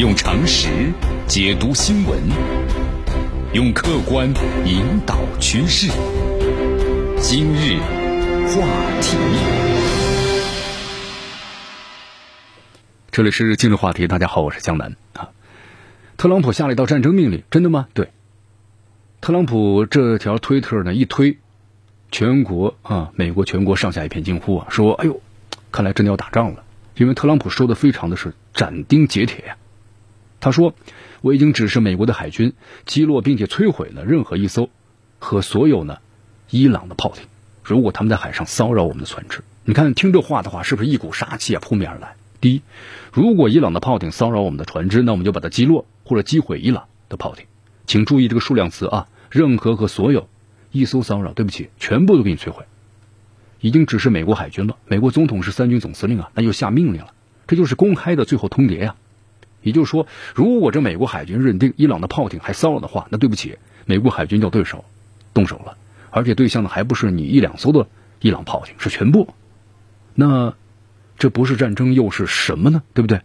用常识解读新闻，用客观引导趋势。今日话题，这里是今日话题。大家好，我是江南啊。特朗普下了一道战争命令，真的吗？对。特朗普这条推特呢一推，全国啊，美国全国上下一片惊呼啊，说：“哎呦，看来真的要打仗了。”因为特朗普说的非常的是斩钉截铁呀。他说：“我已经指示美国的海军击落并且摧毁了任何一艘和所有呢伊朗的炮艇。如果他们在海上骚扰我们的船只，你看听这话的话，是不是一股杀气啊扑面而来？第一，如果伊朗的炮艇骚扰我们的船只，那我们就把它击落或者击毁伊朗的炮艇。请注意这个数量词啊，任何和所有一艘骚扰，对不起，全部都给你摧毁。已经指示美国海军了，美国总统是三军总司令啊，那就下命令了，这就是公开的最后通牒呀。”也就是说，如果这美国海军认定伊朗的炮艇还骚扰的话，那对不起，美国海军就对手动手了，而且对象呢还不是你一两艘的伊朗炮艇，是全部。那这不是战争又是什么呢？对不对？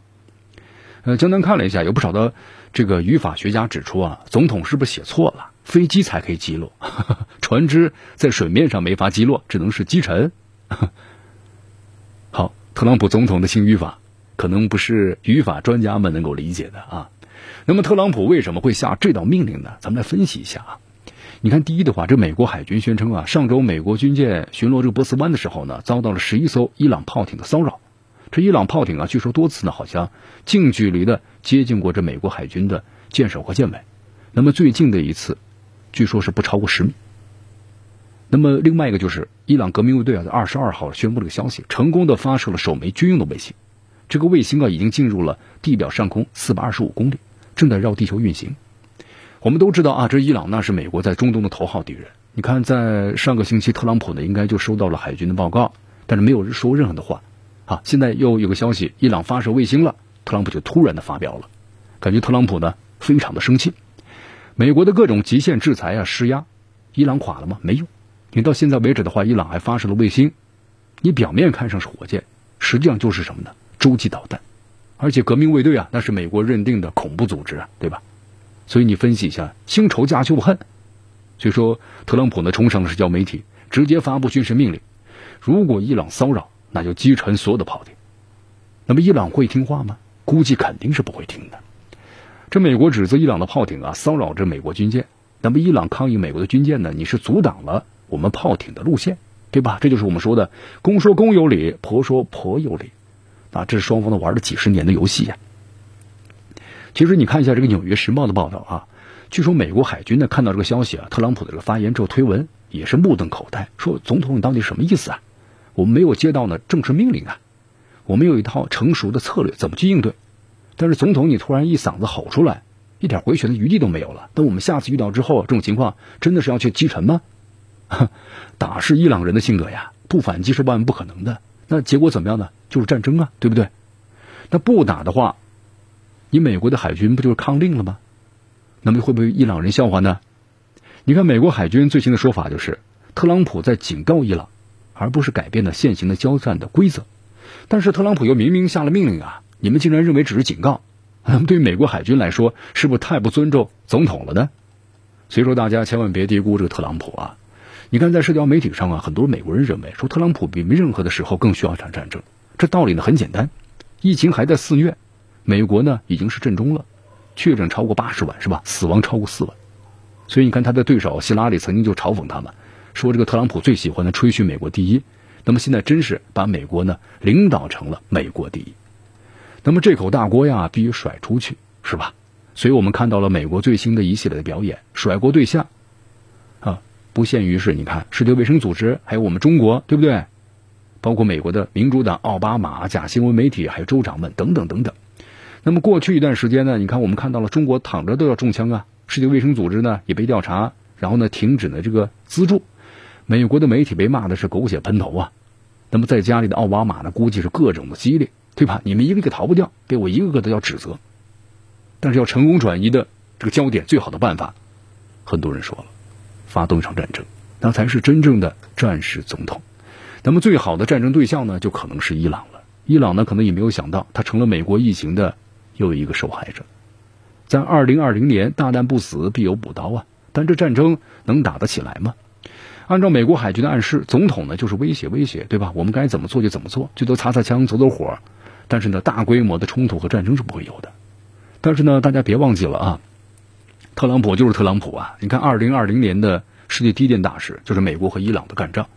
呃，江南看了一下，有不少的这个语法学家指出啊，总统是不是写错了？飞机才可以击落，船只在水面上没法击落，只能是击沉。好，特朗普总统的新语法。可能不是语法专家们能够理解的啊。那么特朗普为什么会下这道命令呢？咱们来分析一下啊。你看，第一的话，这美国海军宣称啊，上周美国军舰巡逻这个波斯湾的时候呢，遭到了十一艘伊朗炮艇的骚扰。这伊朗炮艇啊，据说多次呢，好像近距离的接近过这美国海军的舰首和舰尾。那么最近的一次，据说是不超过十米。那么另外一个就是伊朗革命卫队啊，在二十二号宣布这个消息，成功的发射了首枚军用的卫星。这个卫星啊，已经进入了地表上空四百二十五公里，正在绕地球运行。我们都知道啊，这伊朗那是美国在中东的头号敌人。你看，在上个星期，特朗普呢应该就收到了海军的报告，但是没有说任何的话。啊，现在又有个消息，伊朗发射卫星了，特朗普就突然的发表了，感觉特朗普呢非常的生气。美国的各种极限制裁啊施压，伊朗垮了吗？没有。你到现在为止的话，伊朗还发射了卫星，你表面看上是火箭，实际上就是什么呢？洲际导弹，而且革命卫队啊，那是美国认定的恐怖组织啊，对吧？所以你分析一下，新仇加旧恨。所以说，特朗普呢冲上了社交媒体，直接发布军事命令：如果伊朗骚扰，那就击沉所有的炮艇。那么伊朗会听话吗？估计肯定是不会听的。这美国指责伊朗的炮艇啊骚扰着美国军舰，那么伊朗抗议美国的军舰呢？你是阻挡了我们炮艇的路线，对吧？这就是我们说的公说公有理，婆说婆有理。啊，这是双方都玩了几十年的游戏呀。其实你看一下这个《纽约时报》的报道啊，据说美国海军呢看到这个消息啊，特朗普的这个发言之后推文也是目瞪口呆，说总统你到底什么意思啊？我们没有接到呢正式命令啊，我们有一套成熟的策略怎么去应对，但是总统你突然一嗓子吼出来，一点回旋的余地都没有了。等我们下次遇到之后，这种情况真的是要去击沉吗？打是伊朗人的性格呀，不反击是万万不可能的。那结果怎么样呢？就是战争啊，对不对？那不打的话，你美国的海军不就是抗令了吗？那么会不会伊朗人笑话呢？你看美国海军最新的说法就是，特朗普在警告伊朗，而不是改变了现行的交战的规则。但是特朗普又明明下了命令啊，你们竟然认为只是警告？那 么对于美国海军来说，是不是太不尊重总统了呢？所以说，大家千万别低估这个特朗普啊。你看，在社交媒体上啊，很多美国人认为说特朗普比任何的时候更需要一场战争。这道理呢很简单，疫情还在肆虐，美国呢已经是震中了，确诊超过八十万是吧？死亡超过四万。所以你看他的对手希拉里曾经就嘲讽他们，说这个特朗普最喜欢的吹嘘美国第一。那么现在真是把美国呢领导成了美国第一。那么这口大锅呀必须甩出去是吧？所以我们看到了美国最新的一系列的表演，甩锅对象。不限于是，你看世界卫生组织，还有我们中国，对不对？包括美国的民主党奥巴马、假新闻媒体，还有州长们等等等等。那么过去一段时间呢，你看我们看到了中国躺着都要中枪啊，世界卫生组织呢也被调查，然后呢停止了这个资助，美国的媒体被骂的是狗血喷头啊。那么在家里的奥巴马呢，估计是各种的激烈，对吧？你们一个一个逃不掉，被我一个个都要指责。但是要成功转移的这个焦点，最好的办法，很多人说了。发动一场战争，那才是真正的战时总统。那么最好的战争对象呢，就可能是伊朗了。伊朗呢，可能也没有想到，他成了美国疫情的又一个受害者。在二零二零年，大难不死必有补刀啊！但这战争能打得起来吗？按照美国海军的暗示，总统呢就是威胁威胁，对吧？我们该怎么做就怎么做，最多擦擦枪、走走火。但是呢，大规模的冲突和战争是不会有的。但是呢，大家别忘记了啊，特朗普就是特朗普啊！你看，二零二零年的世界第一件大事就是美国和伊朗的干仗，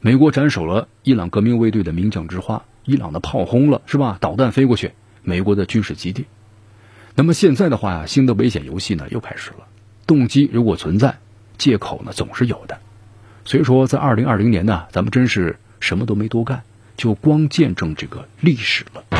美国斩首了伊朗革命卫队的名将之花，伊朗的炮轰了是吧？导弹飞过去，美国的军事基地。那么现在的话呀，新的危险游戏呢又开始了。动机如果存在，借口呢总是有的。所以说，在二零二零年呢，咱们真是什么都没多干，就光见证这个历史了。